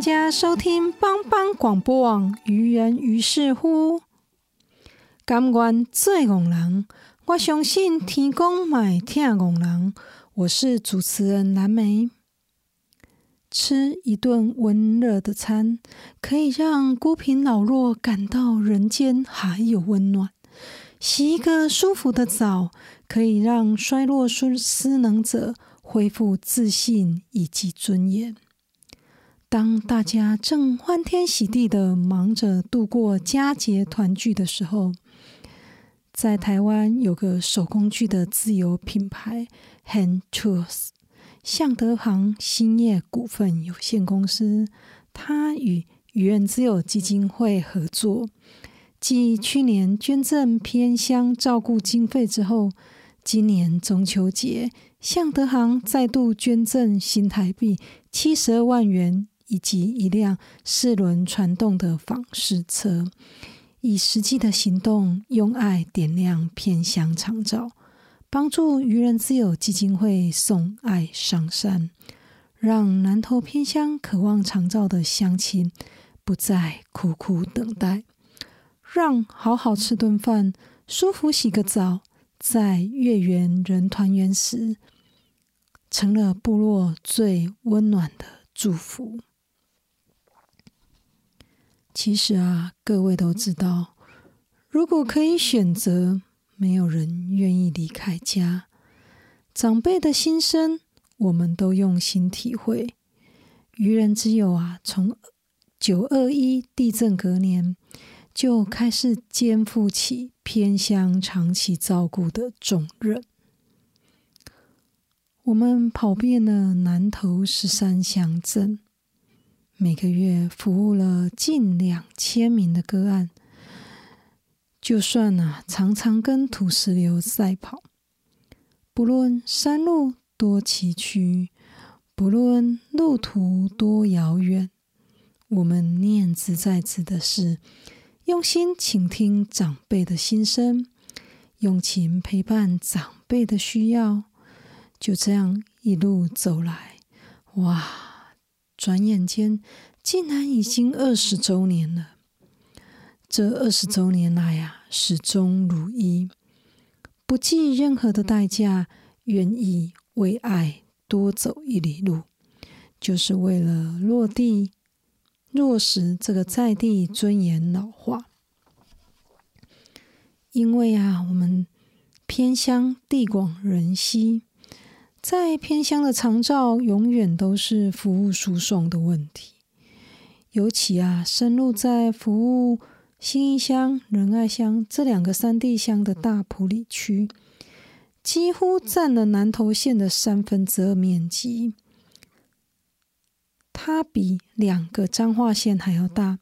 大家收听帮帮广播网《愚人于是乎》。甘愿做戆人，我相信天公买听戆人。我是主持人蓝莓。吃一顿温热的餐，可以让孤贫老弱感到人间还有温暖；洗一个舒服的澡，可以让衰弱失失能者恢复自信以及尊严。当大家正欢天喜地的忙着度过佳节团聚的时候，在台湾有个手工具的自有品牌 Hand Tools 向德行兴业股份有限公司，它与愚人之友基金会合作，继去年捐赠偏乡照顾经费之后，今年中秋节向德行再度捐赠新台币七十二万元。以及一辆四轮传动的仿式车，以实际的行动用爱点亮偏乡长照，帮助愚人之友基金会送爱上山，让南投偏乡渴望长照的乡亲不再苦苦等待，让好好吃顿饭、舒服洗个澡，在月圆人团圆时，成了部落最温暖的祝福。其实啊，各位都知道，如果可以选择，没有人愿意离开家。长辈的心声，我们都用心体会。愚人之友啊，从九二一地震隔年就开始肩负起偏乡长期照顾的重任。我们跑遍了南投十三乡镇。每个月服务了近两千名的个案，就算啊常常跟土石流赛跑，不论山路多崎岖，不论路途多遥远，我们念兹在兹的是用心倾听长辈的心声，用情陪伴长辈的需要，就这样一路走来，哇！转眼间，竟然已经二十周年了。这二十周年来啊，始终如一，不计任何的代价，愿意为爱多走一里路，就是为了落地落实这个在地尊严老化。因为啊，我们偏乡地广人稀。在偏乡的长照，永远都是服务输送的问题。尤其啊，深入在服务新义乡、仁爱乡这两个山地乡的大埔里区，几乎占了南投县的三分之二面积。它比两个彰化县还要大，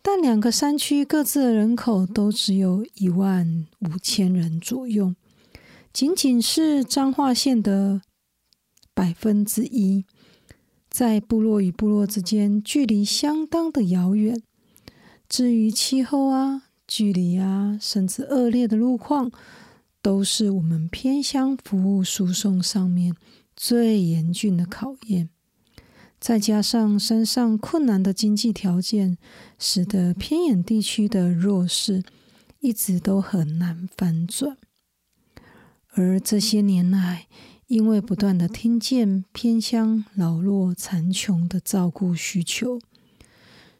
但两个山区各自的人口都只有一万五千人左右。仅仅是彰化县的百分之一，在部落与部落之间距离相当的遥远。至于气候啊、距离啊，甚至恶劣的路况，都是我们偏乡服务输送上面最严峻的考验。再加上山上困难的经济条件，使得偏远地区的弱势。一直都很难翻转。而这些年来，因为不断的听见偏乡老弱残穷的照顾需求，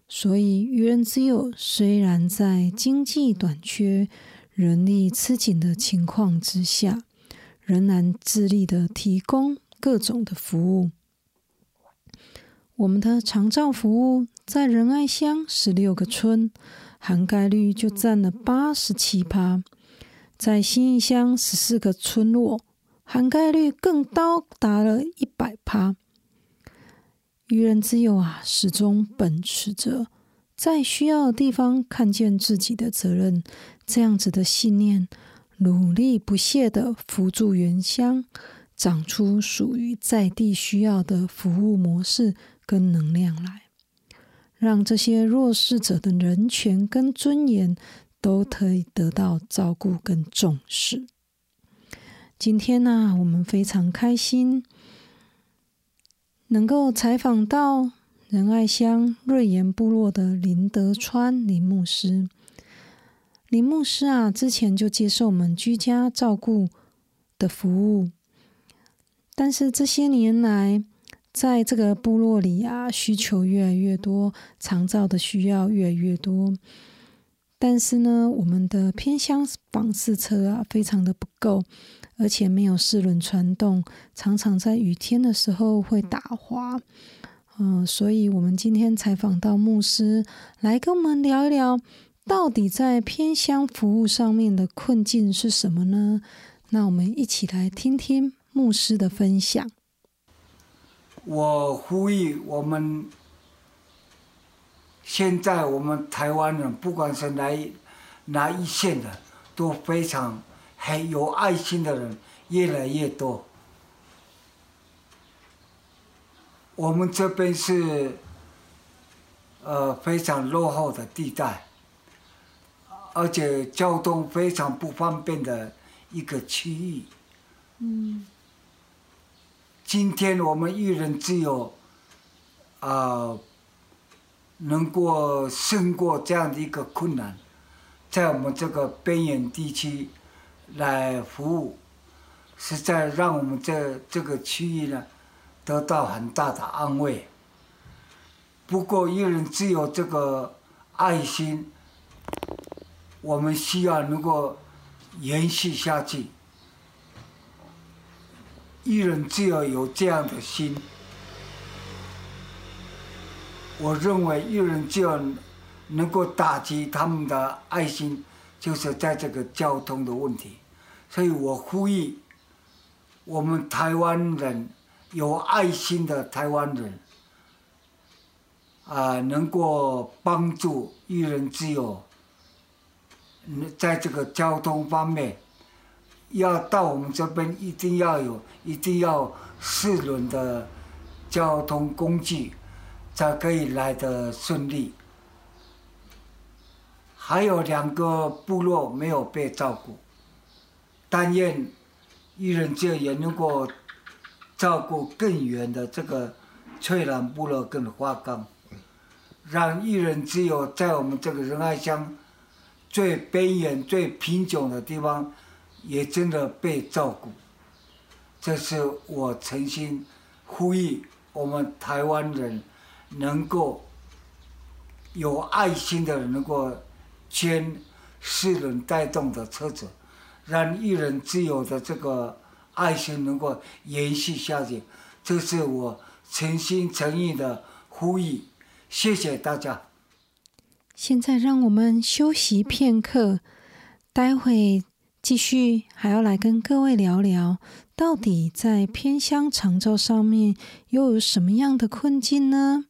所以愚人之友虽然在经济短缺、人力吃紧的情况之下，仍然致力的提供各种的服务。我们的长照服务在仁爱乡十六个村，涵盖率就占了八十七趴。在新义乡十四个村落，涵盖率更高达了一百趴。愚人之友啊，始终秉持着在需要的地方看见自己的责任这样子的信念，努力不懈的扶助原乡，长出属于在地需要的服务模式跟能量来，让这些弱势者的人权跟尊严。都可以得到照顾跟重视。今天呢，我们非常开心，能够采访到仁爱乡瑞岩部落的林德川林牧师。林牧师啊，之前就接受我们居家照顾的服务，但是这些年来，在这个部落里啊，需求越来越多，长照的需要越来越多。但是呢，我们的偏乡访视车啊，非常的不够，而且没有四轮传动，常常在雨天的时候会打滑。嗯，所以我们今天采访到牧师，来跟我们聊一聊，到底在偏乡服务上面的困境是什么呢？那我们一起来听听牧师的分享。我呼吁我们。现在我们台湾人，不管是哪哪一线的，都非常很有爱心的人越来越多。我们这边是呃非常落后的地带，而且交通非常不方便的一个区域。嗯。今天我们一人只有啊。能够胜过这样的一个困难，在我们这个边远地区来服务，实在让我们这这个区域呢得到很大的安慰。不过，一人只有这个爱心，我们需要能够延续下去。一人只有有这样的心。我认为一人只要能够打击他们的爱心，就是在这个交通的问题。所以我呼吁我们台湾人有爱心的台湾人啊，能够帮助一人之友，在这个交通方面，要到我们这边一定要有，一定要四轮的交通工具。才可以来的顺利。还有两个部落没有被照顾，但愿一人就也能够照顾更远的这个翠兰部落跟花岗，让一人只有在我们这个仁爱乡最边缘、最贫穷的地方，也真的被照顾。这是我诚心呼吁我们台湾人。能够有爱心的人，能够牵四轮带动的车子，让一人自由的这个爱心能够延续下去，这是我诚心诚意的呼吁。谢谢大家。现在让我们休息片刻，待会继续还要来跟各位聊聊，到底在偏乡长照上面又有什么样的困境呢？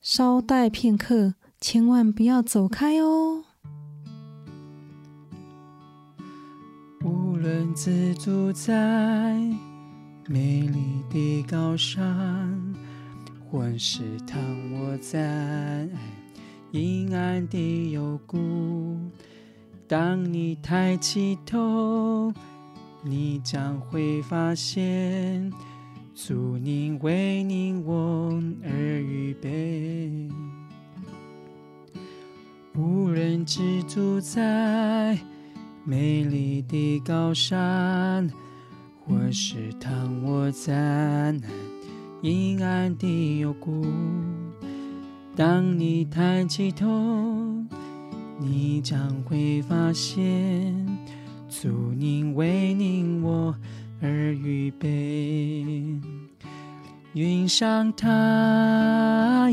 稍待片刻，千万不要走开哦。无论自住在美丽的高山，或是躺卧在阴暗的幽谷，当你抬起头，你将会发现。祝你为你我而预备，无人居住在美丽的高山，或是躺卧在阴暗的幽谷。当你抬起头，你将会发现，祝您为您我而预备。云上太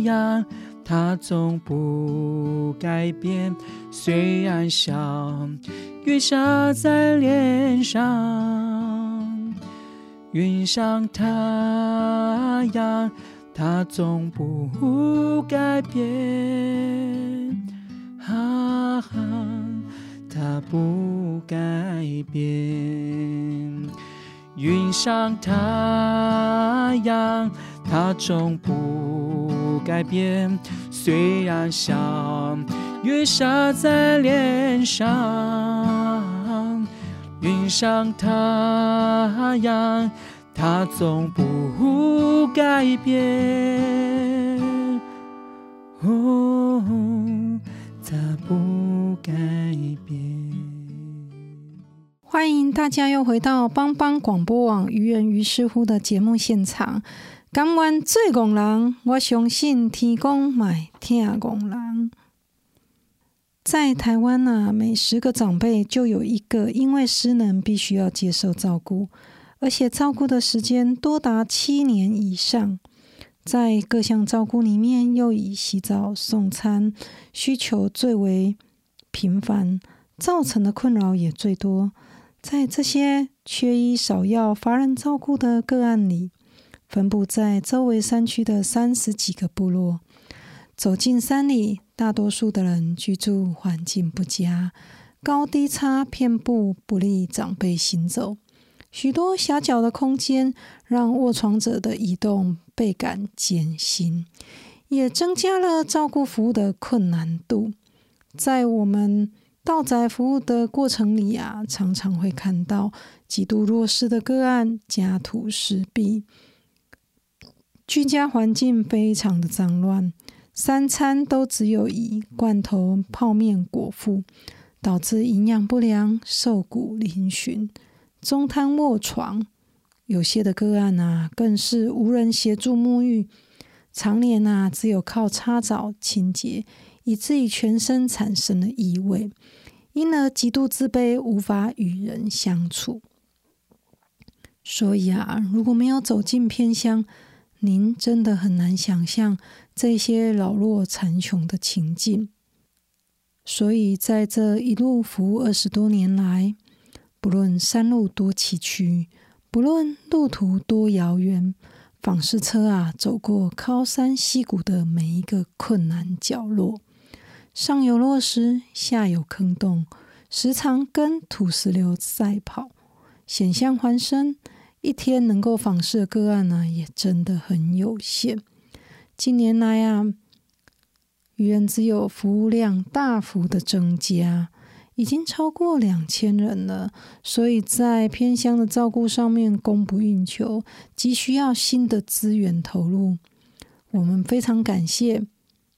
阳，它总不改变，虽然小雨下在脸上。云上太阳。它总不改变，哈哈，它不改变。云上太阳，它总不改变。虽然小雨洒在脸上，云上太阳。它总不改变，哦，它不改变。欢迎大家又回到帮帮广播网愚人于师乎的节目现场。甘愿做工人，我相信天公买听工人。在台湾呢，每十个长辈就有一个因为失能，必须要接受照顾。而且照顾的时间多达七年以上，在各项照顾里面，又以洗澡、送餐需求最为频繁，造成的困扰也最多。在这些缺医少药、乏人照顾的个案里，分布在周围山区的三十几个部落。走进山里，大多数的人居住环境不佳，高低差遍布，不利长辈行走。许多狭小的空间让卧床者的移动倍感艰辛，也增加了照顾服务的困难度。在我们道宅服务的过程里啊，常常会看到极度弱势的个案家徒四壁，居家环境非常的脏乱，三餐都只有以罐头泡面果腹，导致营养不良、瘦骨嶙峋。中瘫卧床，有些的个案啊，更是无人协助沐浴，常年啊只有靠擦澡清洁，以至于全身产生了异味，因而极度自卑，无法与人相处。所以啊，如果没有走进偏乡，您真的很难想象这些老弱残穷的情境。所以在这一路服务二十多年来，不论山路多崎岖，不论路途多遥远，访视车啊走过高山溪谷的每一个困难角落，上有落石，下有坑洞，时常跟土石流赛跑，险象环生，一天能够访视的个案呢，也真的很有限。近年来啊，愚人只有服务量大幅的增加。已经超过两千人了，所以在偏乡的照顾上面供不应求，急需要新的资源投入。我们非常感谢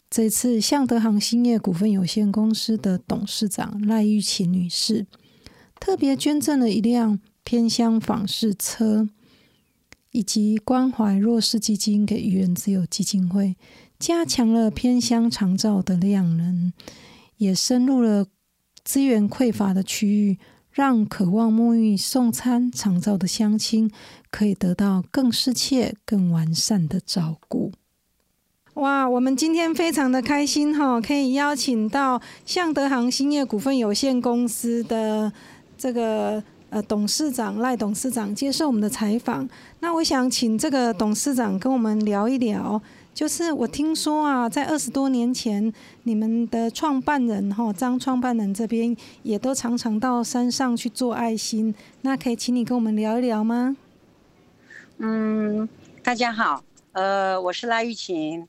这次向德行兴业股份有限公司的董事长赖玉琴女士，特别捐赠了一辆偏乡访视车，以及关怀弱势基金给愚人自由基金会，加强了偏乡长照的量能，也深入了。资源匮乏的区域，让渴望沐浴、送餐、长照的乡亲可以得到更适切、更完善的照顾。哇，我们今天非常的开心哈，可以邀请到向德行兴业股份有限公司的这个呃董事长赖董事长接受我们的采访。那我想请这个董事长跟我们聊一聊。就是我听说啊，在二十多年前，你们的创办人哈张创办人这边也都常常到山上去做爱心，那可以请你跟我们聊一聊吗？嗯，大家好，呃，我是赖玉琴。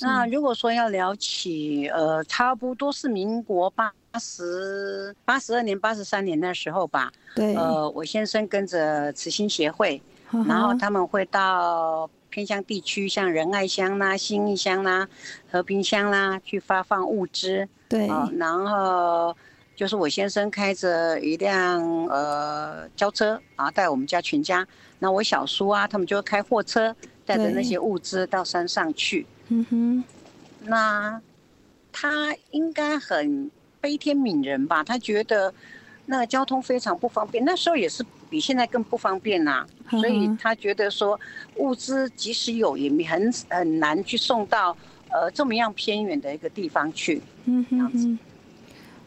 那如果说要聊起，呃，差不多是民国八十八十二年、八十三年那时候吧。对。呃，我先生跟着慈心协会，然后他们会到。偏乡地区，像仁爱乡啦、新义乡啦、和平乡啦，去发放物资。对，啊，然后就是我先生开着一辆呃轿车啊，带我们家全家。那我小叔啊，他们就开货车，带着那些物资到山上去。嗯哼，那他应该很悲天悯人吧？他觉得那个交通非常不方便，那时候也是比现在更不方便呐、所以他觉得说物资即使有，也很很难去送到呃这么样偏远的一个地方去。嗯哼样子。哼，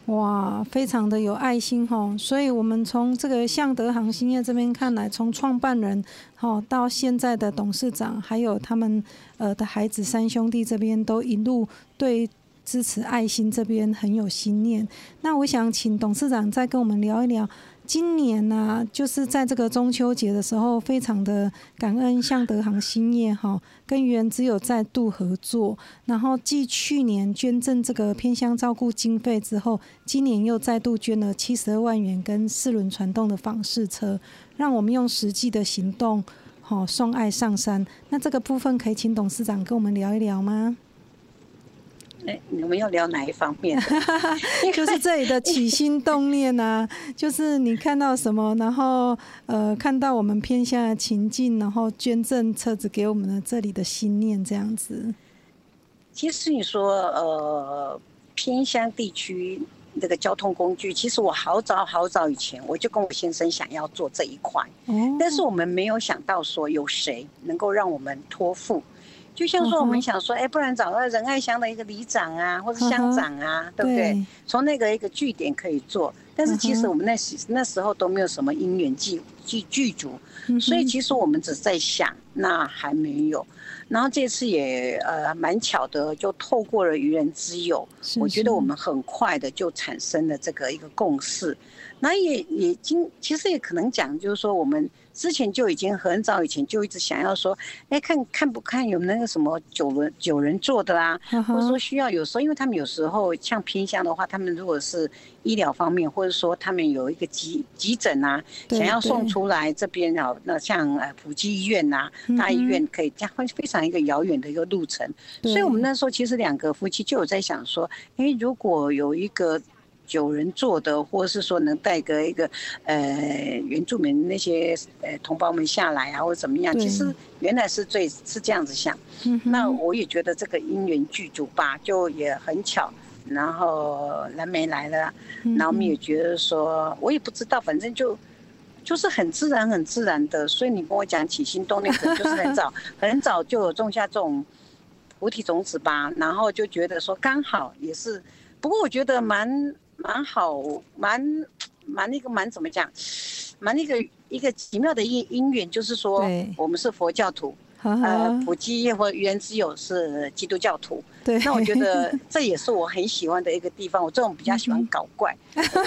哇，非常的有爱心哈。所以，我们从这个向德航兴业这边看来，从创办人哈到现在的董事长，还有他们呃的孩子三兄弟这边，都一路对支持爱心这边很有心念。那我想请董事长再跟我们聊一聊。今年呢、就是在这个中秋节的时候，非常的感恩向德行兴业哈，跟原只有再度合作，然后继去年捐赠这个偏乡照顾经费之后，今年又再度捐了七十二万元跟四轮传动的访视车，让我们用实际的行动，好、送爱上山。那这个部分可以请董事长跟我们聊一聊吗？哎，你们要聊哪一方面？就是这里的起心动念啊，就是你看到什么，然后呃看到我们偏向的情境，然后捐赠车子给我们的这里的心念这样子。其实你说呃偏乡地区那个交通工具，其实我好早好早以前我就跟我先生想要做这一块，嗯，但是我们没有想到说有谁能够让我们托付。就像说，我们想说，哎、不然找到仁爱乡的一个里长啊，或者乡长啊，对不对？从那个一个据点可以做，但是其实我们那时那时候都没有什么因缘具具具足，嗯。哼所以其实我们只是在想，那还没有。然后这次也呃蛮巧的，就透过了愚人之友，是我觉得我们很快的就产生了这个一个共识。那也也经其实也可能讲，就是说我们之前就已经很早以前就一直想要说，哎，看看不看有那个什么九人九人座的啦、哈哈或者说需要有时候，因为他们有时候像偏向的话，他们如果是医疗方面，或者说他们有一个急急诊啊，想要送出来这边啊，那像呃普济医院呐、嗯大医院可以这样会非常一个遥远的一个路程，所以我们那时候其实两个夫妻就有在想说，诶，如果有一个。有人座的，或者是说能带个一个呃原住民那些呃同胞们下来啊，或者怎么样，其实原来是最是这样子想。嗯那我也觉得这个因缘具足吧，就也很巧。然后蓝莓来了，嗯然后我们也觉得说，我也不知道，反正就就是很自然、很自然的。所以你跟我讲起心动念，可能就是很早、很早就有种下这种菩提种子吧。然后就觉得说，刚好也是，不过我觉得蛮蛮好，蛮蛮那个蛮怎么讲，蛮那个一个奇妙的因因缘，就是说我们是佛教徒，哈呃，普基业或原之友是基督教徒。对，那我觉得这也是我很喜欢的一个地方。我这种比较喜欢搞怪，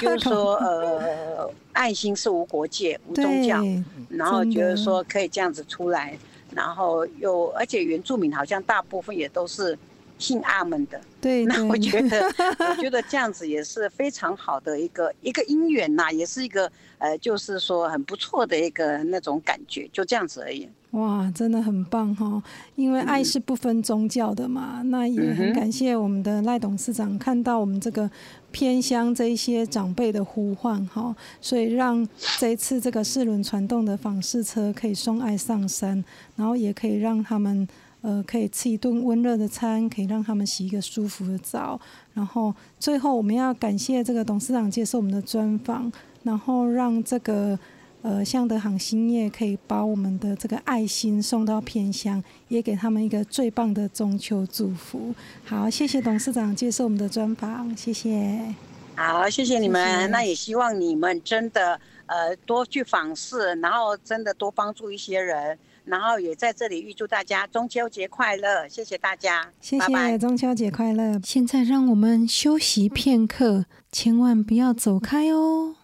就是说，呃，爱心是无国界、无宗教，对然后觉得说可以这样子出来，然后又而且原住民好像大部分也都是信阿门的。对，那我觉得，我觉得 这样子也是非常好的一个一个姻缘呐，也是一个呃，就是说很不错的一个那种感觉，就这样子而已。哇，真的很棒哈！因为爱是不分宗教的嘛，那也很感谢我们的赖董事长看到我们这个偏乡这一些长辈的呼唤哈，所以让这一次这个四轮传动的访视车可以送爱上山，然后也可以让他们呃可以吃一顿温热的餐，可以让他们洗一个舒服的澡，然后最后我们要感谢这个董事长接受我们的专访，然后让这个。呃，向德行兴业可以把我们的这个爱心送到偏乡，也给他们一个最棒的中秋祝福。好，谢谢董事长接受我们的专访，谢谢。好，谢谢你们。谢谢那也希望你们真的呃多去访视，然后真的多帮助一些人，然后也在这里预祝大家中秋节快乐。谢谢大家，谢拜拜谢，中秋节快乐！现在让我们休息片刻，千万不要走开哦。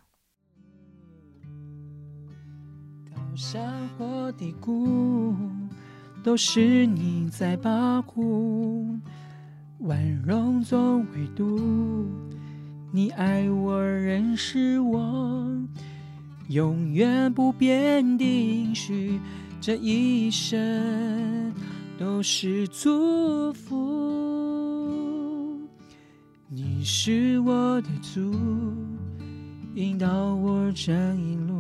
山或低谷，都是你在保护。万容总会度，你爱我，认识我，永远不变的应许，这一生都是祝福。你是我的主，引导我这一路，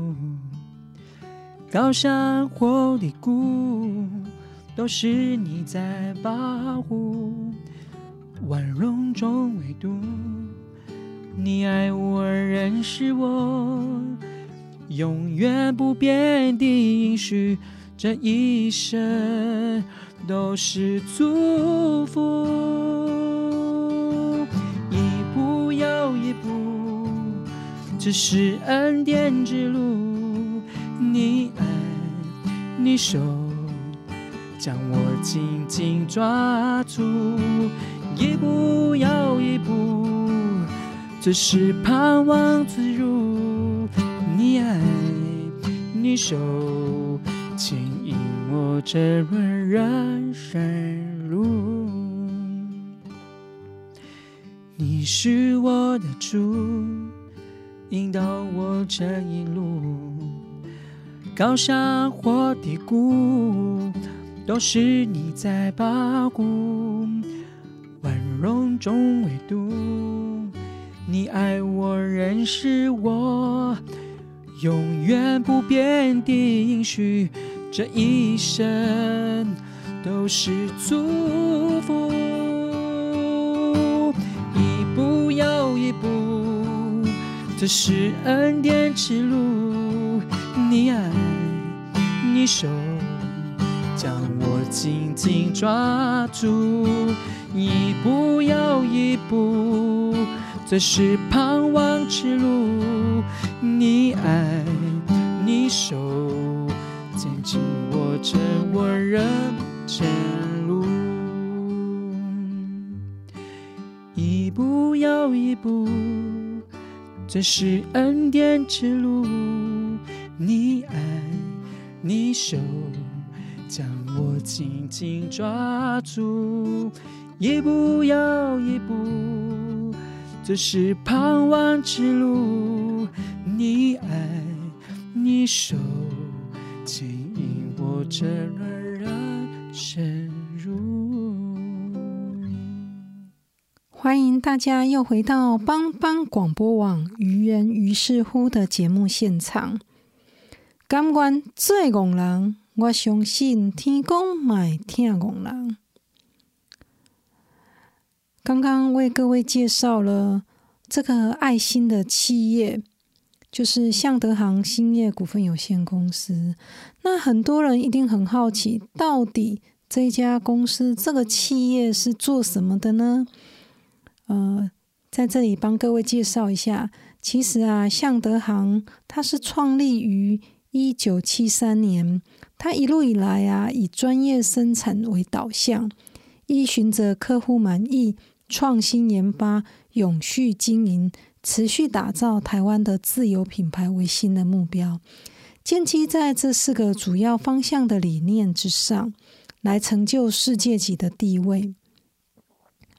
高山或低谷，都是你在保护。万荣中唯独你爱我，认识我，永远不变的应许，这一生都是祝福。一步又一步，这是恩典之路。你爱，你手，将我紧紧抓住。一步又一步，只是盼望自如。你爱，你手，牵引我这轮人生路。你是我的主，引导我这一路，高山或低谷，都是你在保护。万荣中唯独你爱我，认识我，永远不变的应许，这一生都是祝福。一步又一步，这是恩典之路。你爱，你手，将我紧紧抓住。一步又一步，这是盼望之路。你爱，你手，紧紧握着我人生路。一步又一步，这是恩典之路。你，你手，将我紧紧抓住。一步又一步，这是盼望之路。你爱，你手，牵引我这人生路。欢迎大家又回到帮帮广播网“愚人于是乎”的节目现场。感官最戆人，我相信天公买听戆人。刚刚为各位介绍了这个爱心的企业，就是向德行兴业股份有限公司。那很多人一定很好奇，到底这家公司这个企业是做什么的呢？呃，在这里帮各位介绍一下，其实啊，向德行它是创立于一九七三年，他一路以来啊，以专业生产为导向，依循着客户满意。创新研发、永续经营、持续打造台湾的自有品牌为新的目标，建基在这四个主要方向的理念之上，来成就世界级的地位。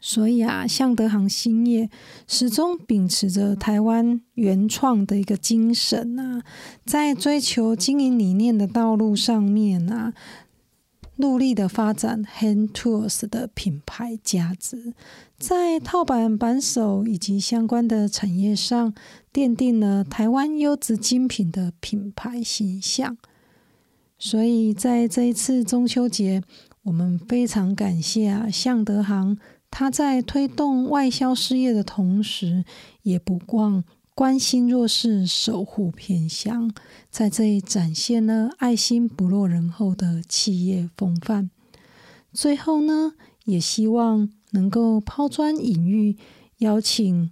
所以啊，向德行兴业始终秉持着台湾原创的一个精神啊，在追求经营理念的道路上面啊。努力的发展 Hand Tools 的品牌价值，在套板扳手以及相关的产业上，奠定了台湾优质精品的品牌形象。所以在这一次中秋节，我们非常感谢啊，向德行，他在推动外销事业的同时，也不忘。关心弱势，守护偏乡，在这里展现了爱心不落人后的企业风范。最后呢，也希望能够抛砖引玉，邀请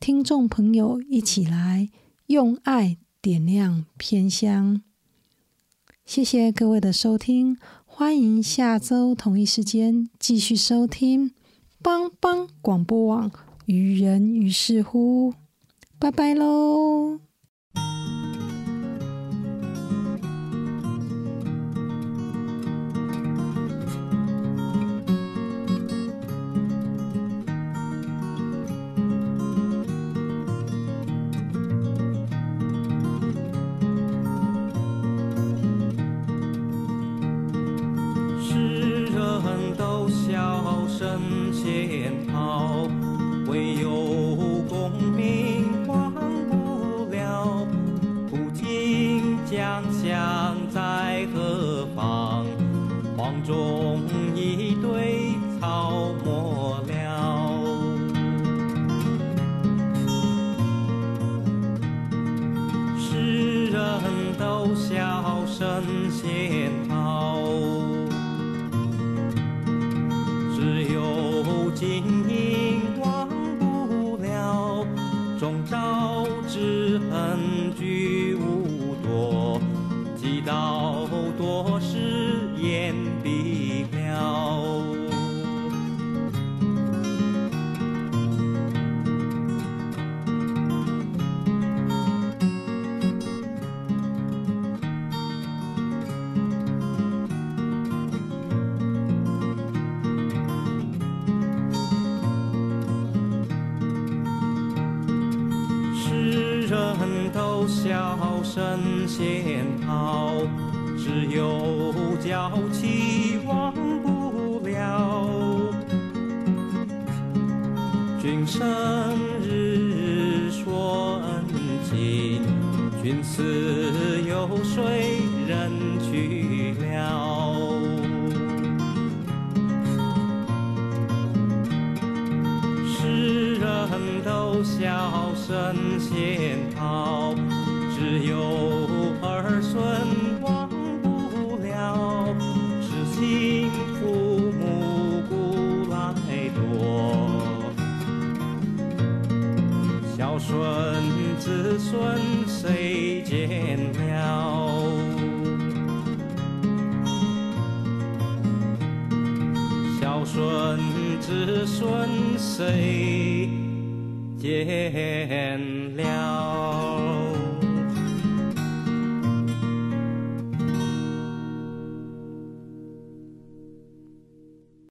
听众朋友一起来用爱点亮偏乡。谢谢各位的收听，欢迎下周同一时间继续收听帮帮广播网愚人于是乎。拜拜喽。到流水人去了。世人都笑声。谁见了。